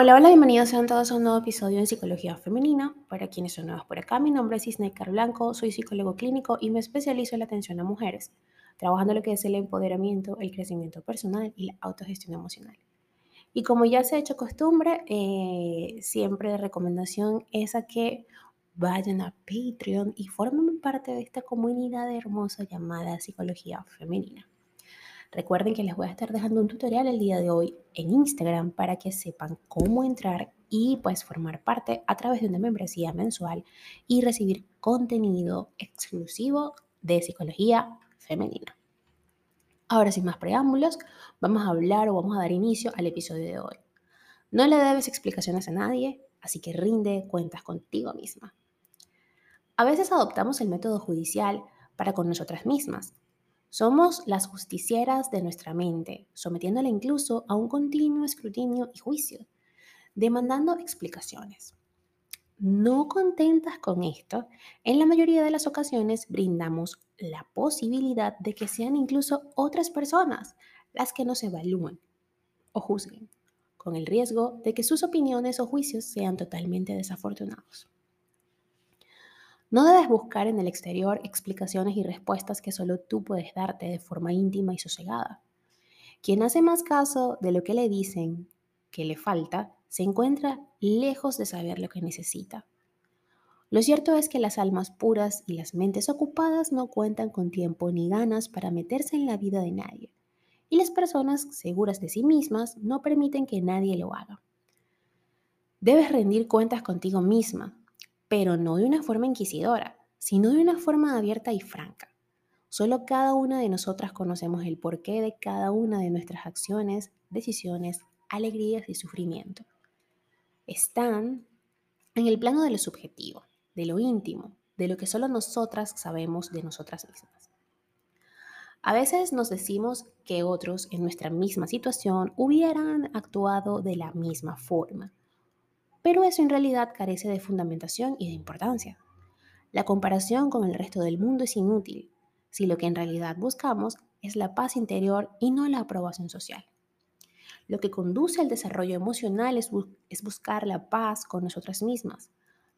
Hola, hola, bienvenidos sean todos a un nuevo episodio en Psicología Femenina. Para quienes son nuevos por acá, mi nombre es Isneikar Blanco, soy psicólogo clínico y me especializo en la atención a mujeres, trabajando lo que es el empoderamiento, el crecimiento personal y la autogestión emocional. Y como ya se ha hecho costumbre, eh, siempre de recomendación es a que vayan a Patreon y formen parte de esta comunidad hermosa llamada Psicología Femenina. Recuerden que les voy a estar dejando un tutorial el día de hoy en Instagram para que sepan cómo entrar y pues formar parte a través de una membresía mensual y recibir contenido exclusivo de psicología femenina. Ahora sin más preámbulos, vamos a hablar o vamos a dar inicio al episodio de hoy. No le debes explicaciones a nadie, así que rinde cuentas contigo misma. A veces adoptamos el método judicial para con nosotras mismas, somos las justicieras de nuestra mente, sometiéndola incluso a un continuo escrutinio y juicio, demandando explicaciones. No contentas con esto, en la mayoría de las ocasiones brindamos la posibilidad de que sean incluso otras personas las que nos evalúen o juzguen, con el riesgo de que sus opiniones o juicios sean totalmente desafortunados. No debes buscar en el exterior explicaciones y respuestas que solo tú puedes darte de forma íntima y sosegada. Quien hace más caso de lo que le dicen que le falta, se encuentra lejos de saber lo que necesita. Lo cierto es que las almas puras y las mentes ocupadas no cuentan con tiempo ni ganas para meterse en la vida de nadie, y las personas seguras de sí mismas no permiten que nadie lo haga. Debes rendir cuentas contigo misma, pero no de una forma inquisidora, sino de una forma abierta y franca. Solo cada una de nosotras conocemos el porqué de cada una de nuestras acciones, decisiones, alegrías y sufrimiento. Están en el plano de lo subjetivo, de lo íntimo, de lo que solo nosotras sabemos de nosotras mismas. A veces nos decimos que otros en nuestra misma situación hubieran actuado de la misma forma, pero eso en realidad carece de fundamentación y de importancia. La comparación con el resto del mundo es inútil si lo que en realidad buscamos es la paz interior y no la aprobación social. Lo que conduce al desarrollo emocional es, buscar la paz con nosotras mismas,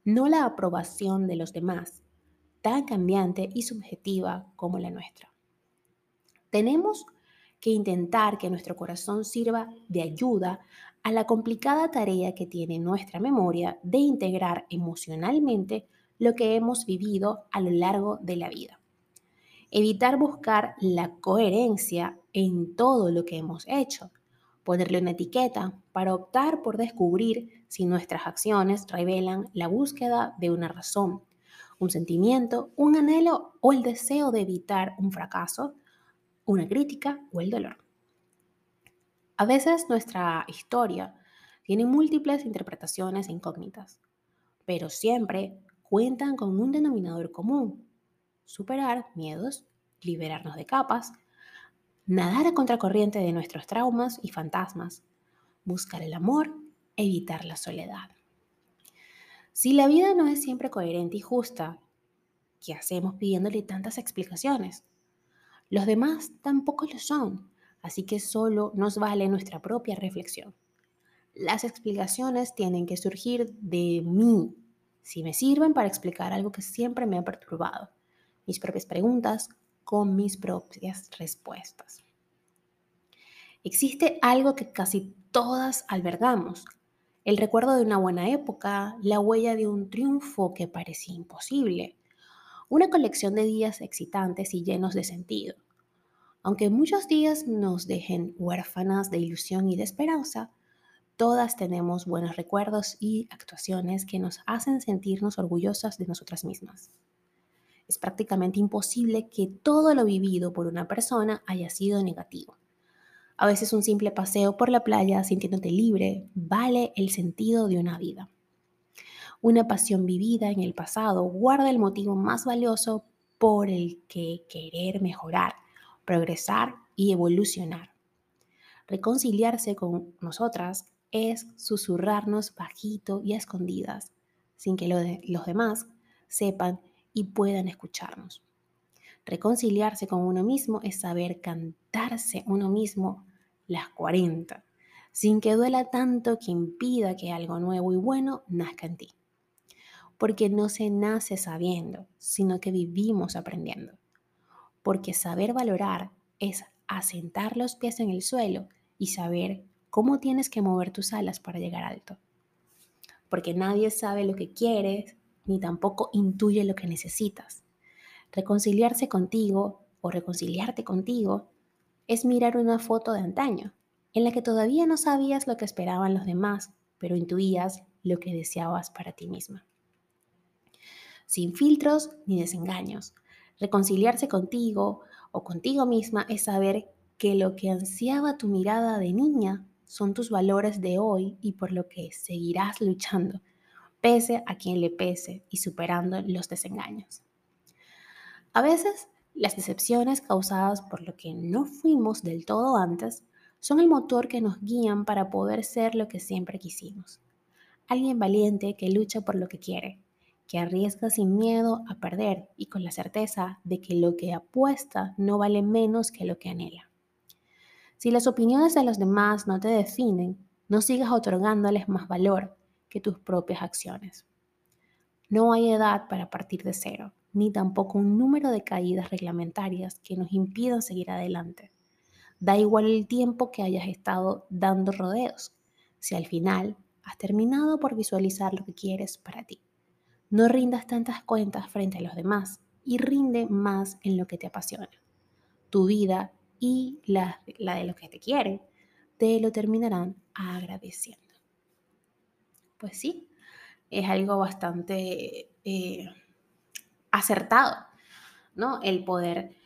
no la aprobación de los demás, tan cambiante y subjetiva como la nuestra. Tenemos que intentar que nuestro corazón sirva de ayuda a la complicada tarea que tiene nuestra memoria de integrar emocionalmente lo que hemos vivido a lo largo de la vida. Evitar buscar la coherencia en todo lo que hemos hecho. Ponerle una etiqueta para optar por descubrir si nuestras acciones revelan la búsqueda de una razón, un sentimiento, un anhelo o el deseo de evitar un fracaso, una crítica o el dolor. A veces nuestra historia tiene múltiples interpretaciones e incógnitas, pero siempre cuentan con un denominador común, superar miedos, liberarnos de capas, nadar a contracorriente de nuestros traumas y fantasmas, buscar el amor, evitar la soledad. Si la vida no es siempre coherente y justa, ¿qué hacemos pidiéndole tantas explicaciones? Los demás tampoco lo son así que solo nos vale nuestra propia reflexión. Las explicaciones tienen que surgir de mí, si me sirven para explicar algo que siempre me ha perturbado, mis propias preguntas con mis propias respuestas. Existe algo que casi todas albergamos, el recuerdo de una buena época, la huella de un triunfo que parecía imposible, una colección de días excitantes y llenos de sentido aunque muchos días nos dejen huérfanas de ilusión y de esperanza, todas tenemos buenos recuerdos y actuaciones que nos hacen sentirnos orgullosas de nosotras mismas. Es prácticamente imposible que todo lo vivido por una persona haya sido negativo. A veces un simple paseo por la playa sintiéndote libre vale el sentido de una vida. Una pasión vivida en el pasado guarda el motivo más valioso por el que querer mejorar progresar y evolucionar. Reconciliarse con nosotras es susurrarnos bajito y a escondidas, sin que los demás sepan y puedan escucharnos. Reconciliarse con uno mismo es saber cantarse uno mismo las 40, sin que duela tanto que impida que algo nuevo y bueno nazca en ti. Porque no se nace sabiendo, sino que vivimos aprendiendo. Porque saber valorar es asentar los pies en el suelo y saber cómo tienes que mover tus alas para llegar alto. Porque nadie sabe lo que quieres ni tampoco intuye lo que necesitas. Reconciliarse contigo o reconciliarte contigo es mirar una foto de antaño en la que todavía no sabías lo que esperaban los demás, pero intuías lo que deseabas para ti misma. Sin filtros ni desengaños. Reconciliarse contigo o contigo misma es saber que lo que ansiaba tu mirada de niña son tus valores de hoy y por lo que seguirás luchando, pese a quien le pese y superando los desengaños. A veces, las decepciones causadas por lo que no fuimos del todo antes son el motor que nos guían para poder ser lo que siempre quisimos. Alguien valiente que lucha por lo que quiere, que arriesga sin miedo a perder y con la certeza de que lo que apuesta no vale menos que lo que anhela. Si las opiniones de los demás no te definen, no sigas otorgándoles más valor que tus propias acciones. No hay edad para partir de cero, ni tampoco un número de caídas reglamentarias que nos impidan seguir adelante. Da igual el tiempo que hayas estado dando rodeos, si al final has terminado por visualizar lo que quieres para ti. No rindas tantas cuentas frente a los demás y rinde más en lo que te apasiona. Tu vida y la, de los que te quieren te lo terminarán agradeciendo. Pues sí, es algo bastante eh, acertado, ¿no? El poder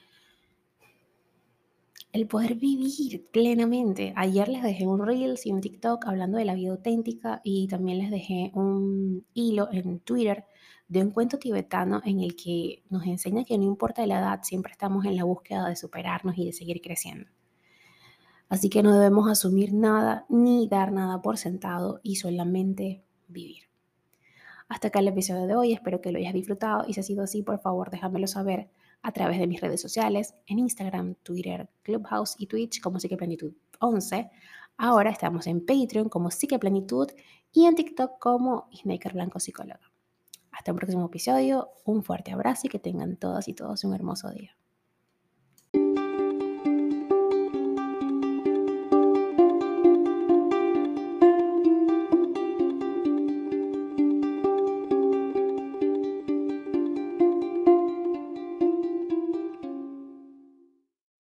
el poder vivir plenamente. Ayer les dejé un Reels y un TikTok hablando de la vida auténtica y también les dejé un hilo en Twitter de un cuento tibetano en el que nos enseña que no importa la edad, siempre estamos en la búsqueda de superarnos y de seguir creciendo. Así que no debemos asumir nada ni dar nada por sentado y solamente vivir. Hasta acá el episodio de hoy, espero que lo hayas disfrutado y si ha sido así, por favor déjamelo saber a través de mis redes sociales, en Instagram, Twitter, Clubhouse y Twitch como Psiqueplenitud 11. Ahora estamos en Patreon como Psiqueplenitud y en TikTok como Snaker Blanco Psicóloga. Hasta un próximo episodio, un fuerte abrazo y que tengan todas y todos un hermoso día.